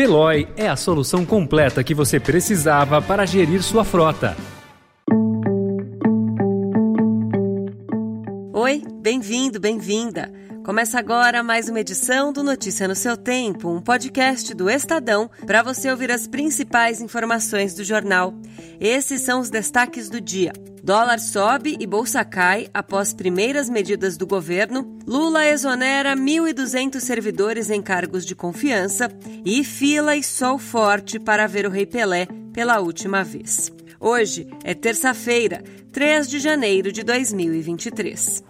Veloy é a solução completa que você precisava para gerir sua frota. Oi, bem-vindo, bem-vinda. Começa agora mais uma edição do Notícia no seu Tempo, um podcast do Estadão para você ouvir as principais informações do jornal. Esses são os destaques do dia. Dólar sobe e bolsa cai após primeiras medidas do governo. Lula exonera 1.200 servidores em cargos de confiança. E fila e sol forte para ver o Rei Pelé pela última vez. Hoje é terça-feira, 3 de janeiro de 2023.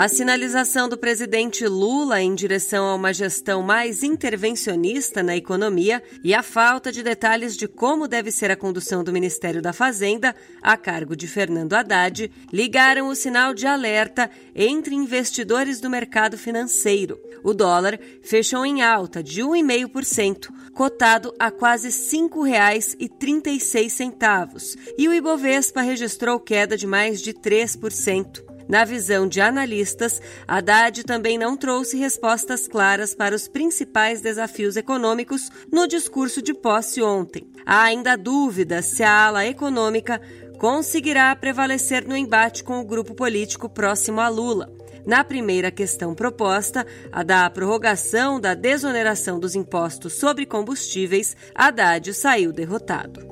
A sinalização do presidente Lula em direção a uma gestão mais intervencionista na economia e a falta de detalhes de como deve ser a condução do Ministério da Fazenda, a cargo de Fernando Haddad, ligaram o sinal de alerta entre investidores do mercado financeiro. O dólar fechou em alta de 1,5%, cotado a quase R$ 5,36, e o Ibovespa registrou queda de mais de 3%. Na visão de analistas, Haddad também não trouxe respostas claras para os principais desafios econômicos no discurso de posse ontem. Há ainda dúvida se a ala econômica conseguirá prevalecer no embate com o grupo político próximo a Lula. Na primeira questão proposta, a da prorrogação da desoneração dos impostos sobre combustíveis, Haddad saiu derrotado.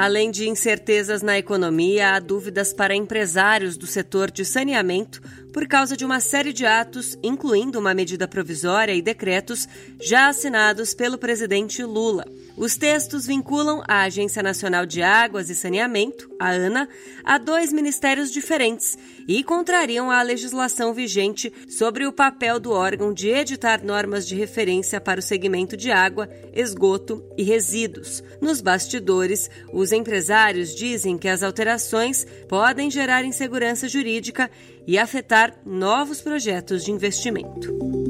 Além de incertezas na economia, há dúvidas para empresários do setor de saneamento por causa de uma série de atos, incluindo uma medida provisória e decretos já assinados pelo presidente Lula. Os textos vinculam a Agência Nacional de Águas e Saneamento, a ANA, a dois ministérios diferentes e contrariam a legislação vigente sobre o papel do órgão de editar normas de referência para o segmento de água, esgoto e resíduos. Nos bastidores, os empresários dizem que as alterações podem gerar insegurança jurídica e afetar novos projetos de investimento.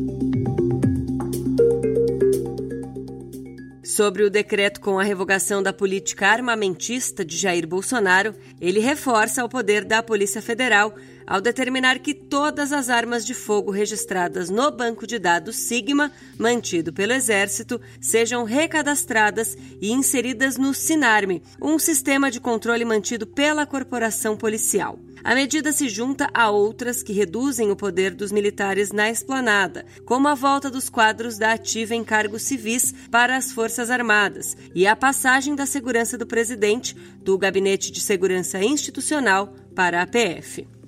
Sobre o decreto com a revogação da política armamentista de Jair Bolsonaro, ele reforça o poder da Polícia Federal ao determinar que todas as armas de fogo registradas no banco de dados Sigma, mantido pelo Exército, sejam recadastradas e inseridas no Sinarme, um sistema de controle mantido pela corporação policial. A medida se junta a outras que reduzem o poder dos militares na esplanada, como a volta dos quadros da ativa em cargos civis para as Forças Armadas e a passagem da segurança do presidente do Gabinete de Segurança Institucional para a PF.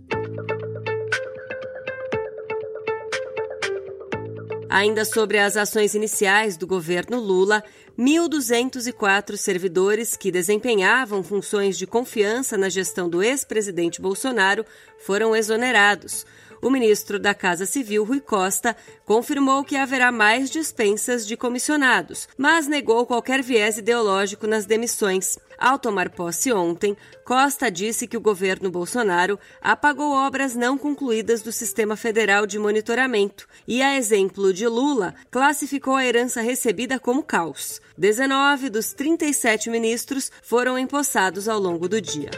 Ainda sobre as ações iniciais do governo Lula, 1.204 servidores que desempenhavam funções de confiança na gestão do ex-presidente Bolsonaro foram exonerados. O ministro da Casa Civil, Rui Costa, confirmou que haverá mais dispensas de comissionados, mas negou qualquer viés ideológico nas demissões. Ao tomar posse ontem, Costa disse que o governo Bolsonaro apagou obras não concluídas do Sistema Federal de Monitoramento e, a exemplo de Lula, classificou a herança recebida como caos. 19 dos 37 ministros foram empossados ao longo do dia.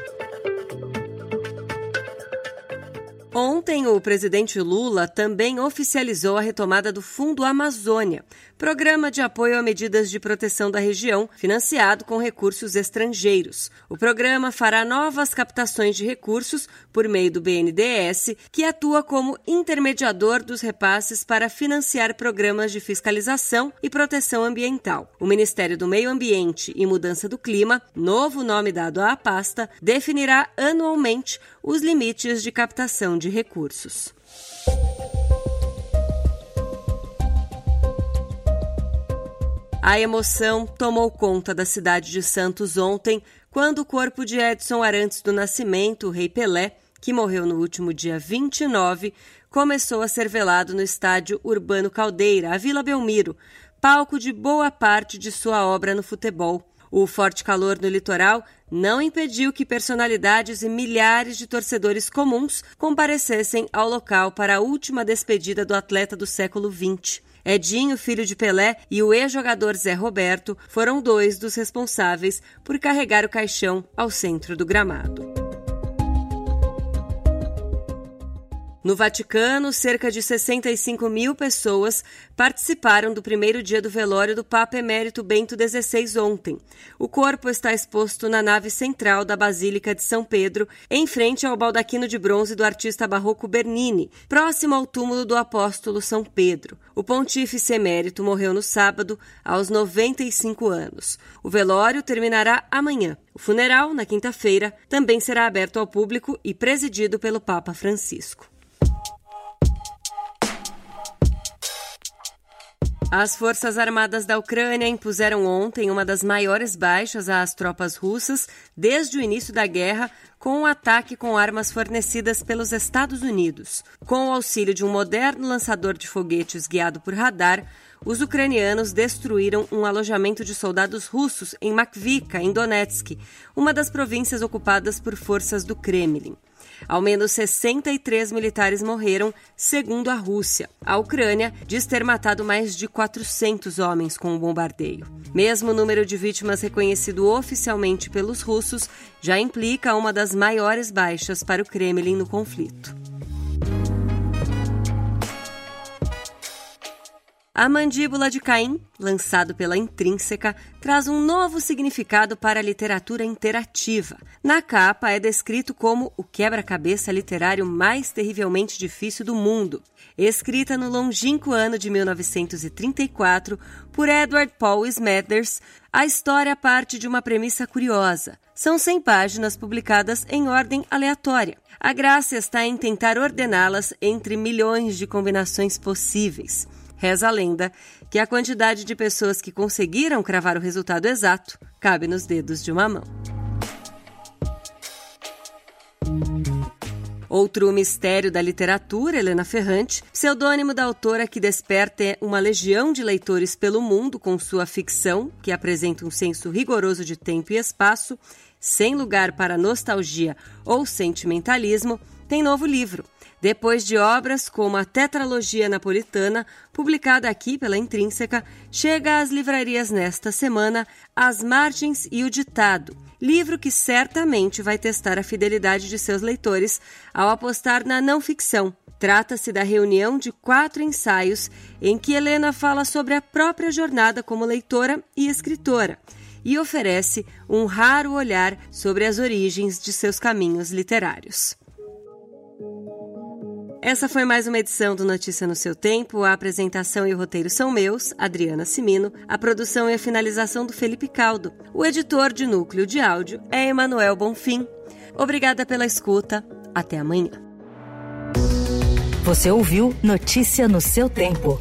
Ontem, o presidente Lula também oficializou a retomada do Fundo Amazônia, programa de apoio a medidas de proteção da região, financiado com recursos estrangeiros. O programa fará novas captações de recursos por meio do BNDES, que atua como intermediador dos repasses para financiar programas de fiscalização e proteção ambiental. O Ministério do Meio Ambiente e Mudança do Clima, novo nome dado à pasta, definirá anualmente os limites de captação de recursos. A emoção tomou conta da cidade de Santos ontem, quando o corpo de Edson Arantes do Nascimento, o Rei Pelé, que morreu no último dia 29, começou a ser velado no estádio Urbano Caldeira, a Vila Belmiro, palco de boa parte de sua obra no futebol. O forte calor no litoral não impediu que personalidades e milhares de torcedores comuns comparecessem ao local para a última despedida do atleta do século XX. Edinho, filho de Pelé, e o ex-jogador Zé Roberto foram dois dos responsáveis por carregar o caixão ao centro do gramado. No Vaticano, cerca de 65 mil pessoas participaram do primeiro dia do velório do Papa Emérito Bento XVI ontem. O corpo está exposto na nave central da Basílica de São Pedro, em frente ao baldaquino de bronze do artista barroco Bernini, próximo ao túmulo do apóstolo São Pedro. O pontífice emérito morreu no sábado, aos 95 anos. O velório terminará amanhã. O funeral, na quinta-feira, também será aberto ao público e presidido pelo Papa Francisco. As Forças Armadas da Ucrânia impuseram ontem uma das maiores baixas às tropas russas desde o início da guerra, com um ataque com armas fornecidas pelos Estados Unidos. Com o auxílio de um moderno lançador de foguetes guiado por radar, os ucranianos destruíram um alojamento de soldados russos em Makvika, em Donetsk, uma das províncias ocupadas por forças do Kremlin. Ao menos 63 militares morreram, segundo a Rússia. A Ucrânia diz ter matado mais de 400 homens com o bombardeio. Mesmo o número de vítimas reconhecido oficialmente pelos russos já implica uma das maiores baixas para o Kremlin no conflito. A mandíbula de Caim, lançado pela Intrínseca, traz um novo significado para a literatura interativa. Na capa é descrito como o quebra-cabeça literário mais terrivelmente difícil do mundo. Escrita no longínquo ano de 1934 por Edward Paul Smathers, a história parte de uma premissa curiosa. São 100 páginas publicadas em ordem aleatória. A graça está em tentar ordená-las entre milhões de combinações possíveis. Reza a lenda que a quantidade de pessoas que conseguiram cravar o resultado exato cabe nos dedos de uma mão. Outro mistério da literatura, Helena Ferrante, pseudônimo da autora que desperta uma legião de leitores pelo mundo com sua ficção, que apresenta um senso rigoroso de tempo e espaço, sem lugar para nostalgia ou sentimentalismo, tem novo livro. Depois de obras como a Tetralogia Napolitana, publicada aqui pela Intrínseca, chega às livrarias nesta semana As Margens e o Ditado, livro que certamente vai testar a fidelidade de seus leitores ao apostar na não ficção. Trata-se da reunião de quatro ensaios em que Helena fala sobre a própria jornada como leitora e escritora e oferece um raro olhar sobre as origens de seus caminhos literários. Essa foi mais uma edição do Notícia no seu tempo. A apresentação e o roteiro são meus, Adriana Simino. A produção e a finalização do Felipe Caldo. O editor de núcleo de áudio é Emanuel Bonfim. Obrigada pela escuta. Até amanhã. Você ouviu Notícia no seu tempo.